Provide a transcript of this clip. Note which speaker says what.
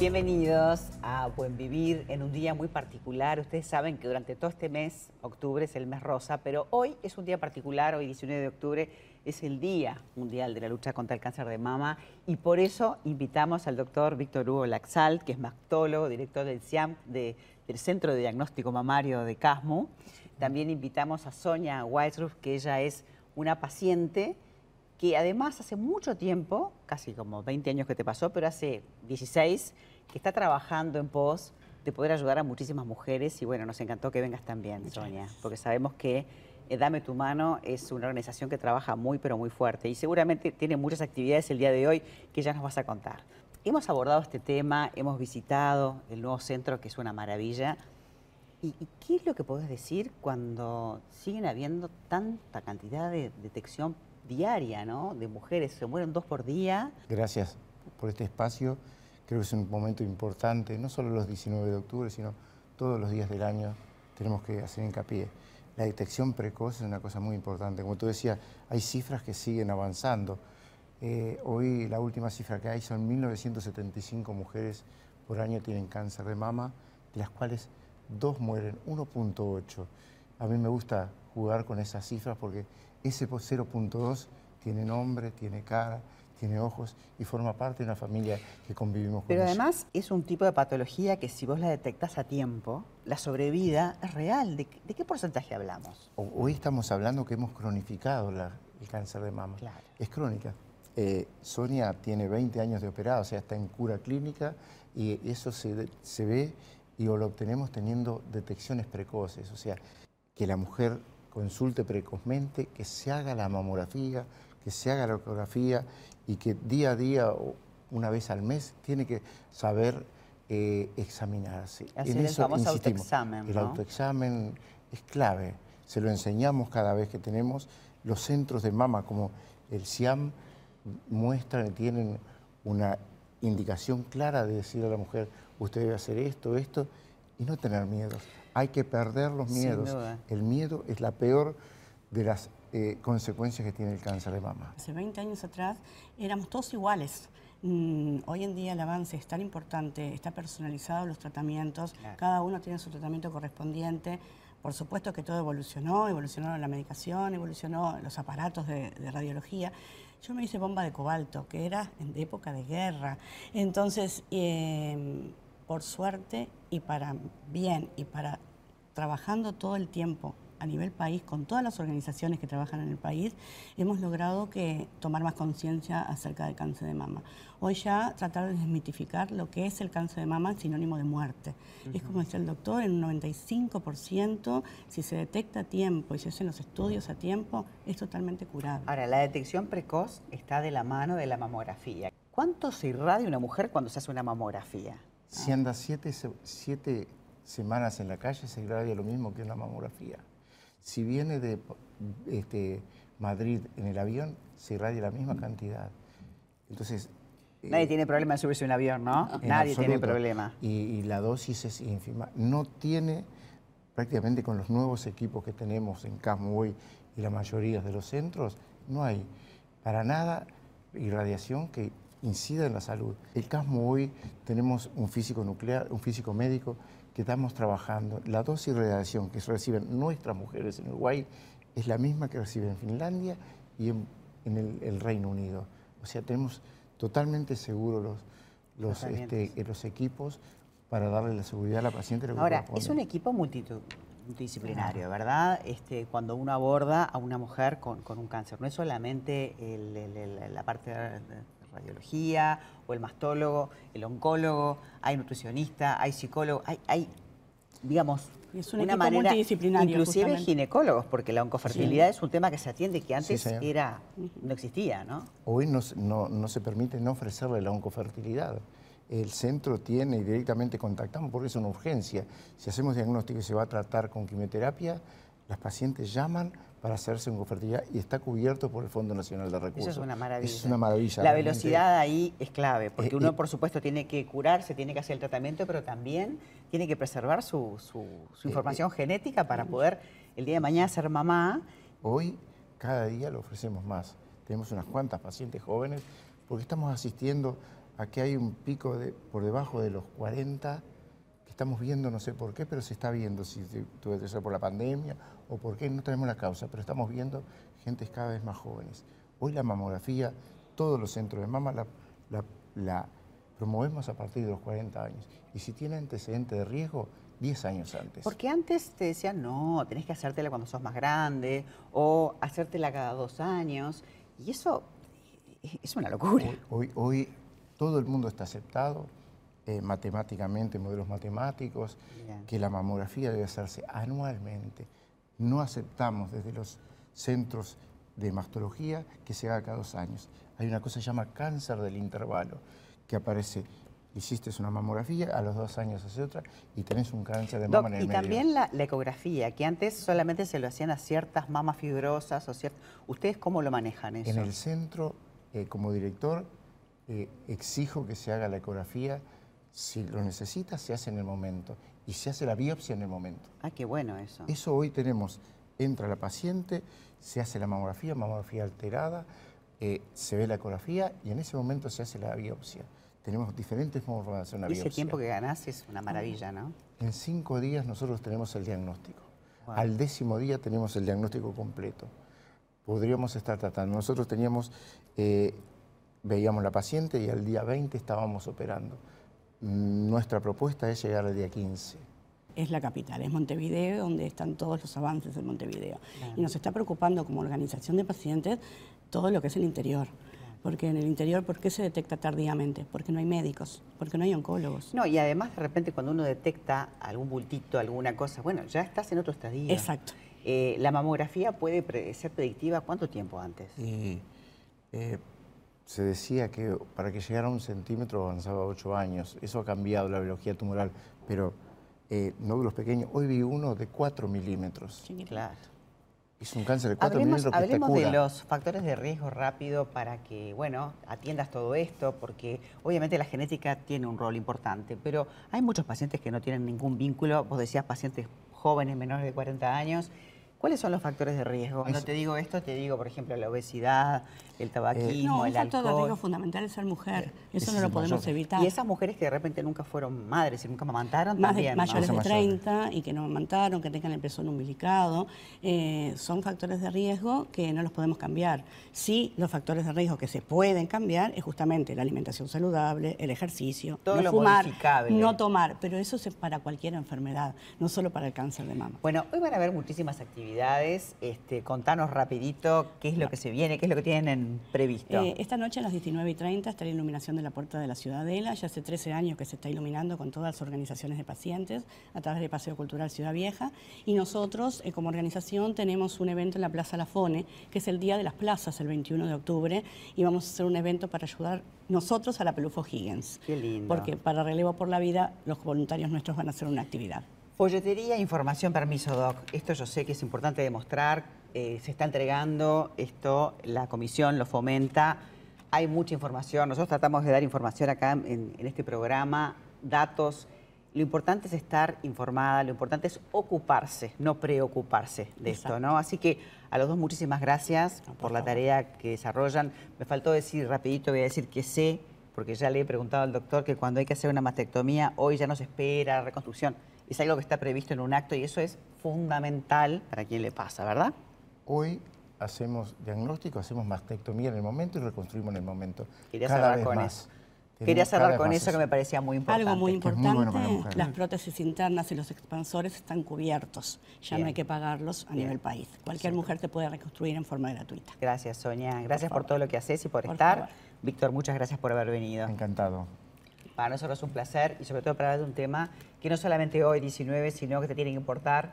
Speaker 1: Bienvenidos a Buen Vivir en un día muy particular. Ustedes saben que durante todo este mes, octubre es el mes rosa, pero hoy es un día particular, hoy 19 de octubre es el Día Mundial de la Lucha contra el Cáncer de Mama y por eso invitamos al doctor Víctor Hugo Laxalt, que es mastólogo, director del CIAM, del Centro de Diagnóstico Mamario de CASMU. También invitamos a Sonia Weisruff, que ella es una paciente que además hace mucho tiempo, casi como 20 años que te pasó, pero hace 16, que está trabajando en pos de poder ayudar a muchísimas mujeres y bueno, nos encantó que vengas también, Sonia, porque sabemos que eh, Dame tu mano es una organización que trabaja muy pero muy fuerte y seguramente tiene muchas actividades el día de hoy que ya nos vas a contar. Hemos abordado este tema, hemos visitado el nuevo centro que es una maravilla. ¿Y, qué es lo que podés decir cuando siguen habiendo tanta cantidad de detección diaria, ¿no? De mujeres, se mueren dos por día.
Speaker 2: Gracias por este espacio. Creo que es un momento importante, no solo los 19 de octubre, sino todos los días del año tenemos que hacer hincapié. La detección precoz es una cosa muy importante. Como tú decías, hay cifras que siguen avanzando. Eh, hoy la última cifra que hay son 1975 mujeres por año tienen cáncer de mama, de las cuales dos mueren, 1.8. A mí me gusta jugar con esas cifras porque ese 0.2 tiene nombre, tiene cara, tiene ojos y forma parte de una familia que convivimos con
Speaker 1: Pero además es un tipo de patología que si vos la detectas a tiempo, la sobrevida es real. ¿De, qué porcentaje hablamos?
Speaker 2: Hoy estamos hablando que hemos cronificado el cáncer de mama. Es crónica. Eh, Sonia tiene 20 años de operado, o sea, está en cura clínica y eso se, se ve y lo obtenemos teniendo detecciones precoces, o sea, que la mujer consulte precozmente, que se haga la mamografía, que se haga la ecografía y que día a día, una vez al mes, tiene que saber eh, examinarse.
Speaker 1: en el famoso autoexamen.
Speaker 2: El autoexamen es clave. Se lo enseñamos cada vez que tenemos. Los centros de mama, como el SIAM, muestran y tienen una indicación clara de decir a la mujer, usted debe hacer esto, esto, y no tener miedos. Hay que perder los miedos. El miedo es la peor de las eh, consecuencias que tiene el cáncer de mama.
Speaker 3: Hace 20 años atrás éramos todos iguales. Mm, hoy en día el avance es tan importante, está personalizado los tratamientos, cada uno tiene su tratamiento correspondiente. Por supuesto que todo evolucionó, evolucionó la medicación, evolucionó los aparatos de, radiología. Yo me hice bomba de cobalto, que era en época de guerra. Entonces, em, por suerte y para bien y para trabajando todo el tiempo a nivel país, con todas las organizaciones que trabajan en el país, hemos logrado que tomar más conciencia acerca del cáncer de mama. Hoy ya tratar de desmitificar lo que es el cáncer de mama sinónimo de muerte. Es como decía el doctor, en un 95%, si se detecta a tiempo y se hacen los estudios a tiempo, es totalmente curable.
Speaker 1: Ahora, la detección precoz está de la mano de la mamografía. ¿Cuánto se irradia una mujer cuando se hace una mamografía?
Speaker 2: Si anda siete, siete semanas en la calle, se irradia lo mismo que una mamografía. Si viene de este, Madrid en el avión, se irradia la misma cantidad. Entonces...
Speaker 1: Eh, Nadie tiene problema en subirse un avión, ¿no? Nadie tiene problema.
Speaker 2: Y, la dosis es ínfima. No tiene, prácticamente con los nuevos equipos que tenemos en Casmo y la mayoría de los centros, no hay para nada irradiación que incida en la salud. El Casmo hoy tenemos un físico nuclear, un físico médico que estamos trabajando, la dosis de radiación que reciben nuestras mujeres en Uruguay es la misma que reciben en Finlandia y en, el, Reino Unido. O sea, tenemos totalmente seguros los, los, este, los equipos para darle la seguridad a la paciente.
Speaker 1: Ahora, es un equipo multidisciplinario, ¿verdad? Este, cuando uno aborda a una mujer con, un cáncer, no es solamente la parte radiología, o el mastólogo, el oncólogo, hay nutricionista, hay psicólogo, hay, hay digamos,
Speaker 3: es una manera multidisciplinario,
Speaker 1: inclusive ginecólogos, porque la oncofertilidad es un tema que se atiende que antes era no existía, ¿no?
Speaker 2: Hoy no, no, se permite no ofrecerle la oncofertilidad. El centro tiene y directamente contactamos porque es una urgencia. Si hacemos diagnóstico y se va a tratar con quimioterapia, las pacientes llaman para hacerse un fertilidad y está cubierto por el Fondo Nacional de Recursos.
Speaker 1: Eso es una maravilla.
Speaker 2: es una maravilla.
Speaker 1: La velocidad ahí es clave, porque eh, uno, por supuesto, tiene que curarse, tiene que hacer el tratamiento, pero también tiene que preservar su, eh, información eh, genética para poder el día de mañana ser mamá.
Speaker 2: Hoy, cada día lo ofrecemos más. Tenemos unas cuantas pacientes jóvenes porque estamos asistiendo aquí hay un pico de, por debajo de los 40 que estamos viendo, no sé por qué, pero se está viendo, si tuve que ser por la pandemia o por qué, no tenemos la causa, pero estamos viendo gentes cada vez más jóvenes. Hoy la mamografía, todos los centros de mama la, promovemos a partir de los 40 años. Y si tiene antecedente de riesgo, 10 años antes.
Speaker 1: Porque antes te decían, no, tenés que hacértela cuando sos más grande o hacértela cada dos años. Y eso es una locura.
Speaker 2: Hoy, hoy, todo el mundo está aceptado eh, matemáticamente, modelos matemáticos, que la mamografía debe hacerse anualmente. No aceptamos desde los centros de mastología que se haga cada dos años. Hay una cosa que se llama cáncer del intervalo, que aparece hiciste una mamografía, a los dos años hace otra y tenés un cáncer de mama en el
Speaker 1: y también la, ecografía, que antes solamente se lo hacían a ciertas mamas fibrosas o ciertas... ¿Ustedes cómo lo manejan eso?
Speaker 2: En el centro, eh, como director, eh, exijo que se haga la ecografía. Si lo necesita, se hace en el momento. Y se hace la biopsia en el momento.
Speaker 1: Ah, qué bueno eso.
Speaker 2: Eso hoy tenemos. Entra la paciente, se hace la mamografía, mamografía alterada, eh, se ve la ecografía y en ese momento se hace la biopsia. Tenemos diferentes formas de hacer una biopsia.
Speaker 1: Ese tiempo que ganás es una maravilla, ¿no?
Speaker 2: En cinco días nosotros tenemos el diagnóstico. Al décimo día tenemos el diagnóstico completo. Podríamos estar tratando. Nosotros teníamos, eh, veíamos la paciente y al día 20 estábamos operando. Nuestra propuesta es llegar al día 15
Speaker 3: es la capital, es Montevideo, donde están todos los avances de Montevideo. Y nos está preocupando como organización de pacientes todo lo que es el interior. Porque en el interior, ¿por qué se detecta tardíamente? Porque no hay médicos, porque no hay oncólogos.
Speaker 1: No, y además de repente cuando uno detecta algún bultito, alguna cosa, bueno, ya estás en otro estadio.
Speaker 3: Exacto.
Speaker 1: Eh, ¿La mamografía puede ser predictiva cuánto tiempo antes?
Speaker 2: Eh, se decía que para que llegara a un centímetro avanzaba ocho años. Eso ha cambiado la biología tumoral, pero eh, nódulos pequeños. Hoy vi uno de cuatro milímetros.
Speaker 1: Sí, claro.
Speaker 2: Es un cáncer de 4 milímetros que
Speaker 1: Hablemos de los factores de riesgo rápido para que, bueno, atiendas todo esto, porque obviamente la genética tiene un rol importante, pero hay muchos pacientes que no tienen ningún vínculo, vos decías pacientes jóvenes menores de 40 años, ¿Cuáles son los factores de riesgo? Cuando te digo esto, te digo, por ejemplo, la obesidad, el tabaquismo, el alcohol.
Speaker 3: El factor de riesgo fundamental es ser mujer. Eh, Eso no lo podemos evitar.
Speaker 1: Y esas mujeres que de repente nunca fueron madres y nunca amamantaron
Speaker 3: Más
Speaker 1: también.
Speaker 3: mayores de 30 y que no amamantaron, que tengan el pezón umbilicado, eh, son factores de riesgo que no los podemos cambiar. Sí, los factores de riesgo que se pueden cambiar es justamente la alimentación saludable, el ejercicio,
Speaker 1: Todo
Speaker 3: no fumar, no tomar, pero eso es para cualquier enfermedad, no solo para el cáncer de mama.
Speaker 1: Bueno, hoy van a haber muchísimas actividades este, contanos rapidito qué es lo que se viene, qué es lo que tienen previsto.
Speaker 3: Eh, esta noche a las 19 y 30 está la iluminación de la Puerta de la Ciudadela. Ya hace 13 años que se está iluminando con todas las organizaciones de pacientes a través de Paseo Cultural Ciudad Vieja. Y nosotros, eh, como organización, tenemos un evento en la Plaza Lafone, que es el Día de las Plazas, el 21 de octubre. Y vamos a hacer un evento para ayudar nosotros a la Pelufo Higgins.
Speaker 1: Qué lindo.
Speaker 3: Porque para Relevo por la Vida, los voluntarios nuestros van a hacer una actividad.
Speaker 1: Folletería, información, permiso, Doc. Esto yo sé que es importante demostrar. Eh, se está entregando esto, la comisión lo fomenta. Hay mucha información. Nosotros tratamos de dar información acá en, este programa, datos. Lo importante es estar informada, lo importante es ocuparse, no preocuparse de esto, ¿no? Así que a los dos muchísimas gracias por, la tarea que desarrollan. Me faltó decir rapidito, voy a decir que sé, porque ya le he preguntado al doctor que cuando hay que hacer una mastectomía, hoy ya no se espera reconstrucción es algo que está previsto en un acto y eso es fundamental para quien le pasa, ¿verdad?
Speaker 2: Hoy hacemos diagnóstico, hacemos mastectomía en el momento y reconstruimos en el momento.
Speaker 1: Quería cerrar con eso. Quería cerrar con eso que me parecía muy importante.
Speaker 3: Algo muy importante, las prótesis internas y los expansores están cubiertos. Ya no hay que pagarlos a nivel país. Cualquier mujer te puede reconstruir en forma gratuita.
Speaker 1: Gracias, Sonia. Gracias por, todo lo que haces y por, estar. Víctor, muchas gracias por haber venido.
Speaker 2: Encantado.
Speaker 1: Para nosotros es un placer y sobre todo para hablar de un tema que no solamente hoy 19, sino que te tiene que importar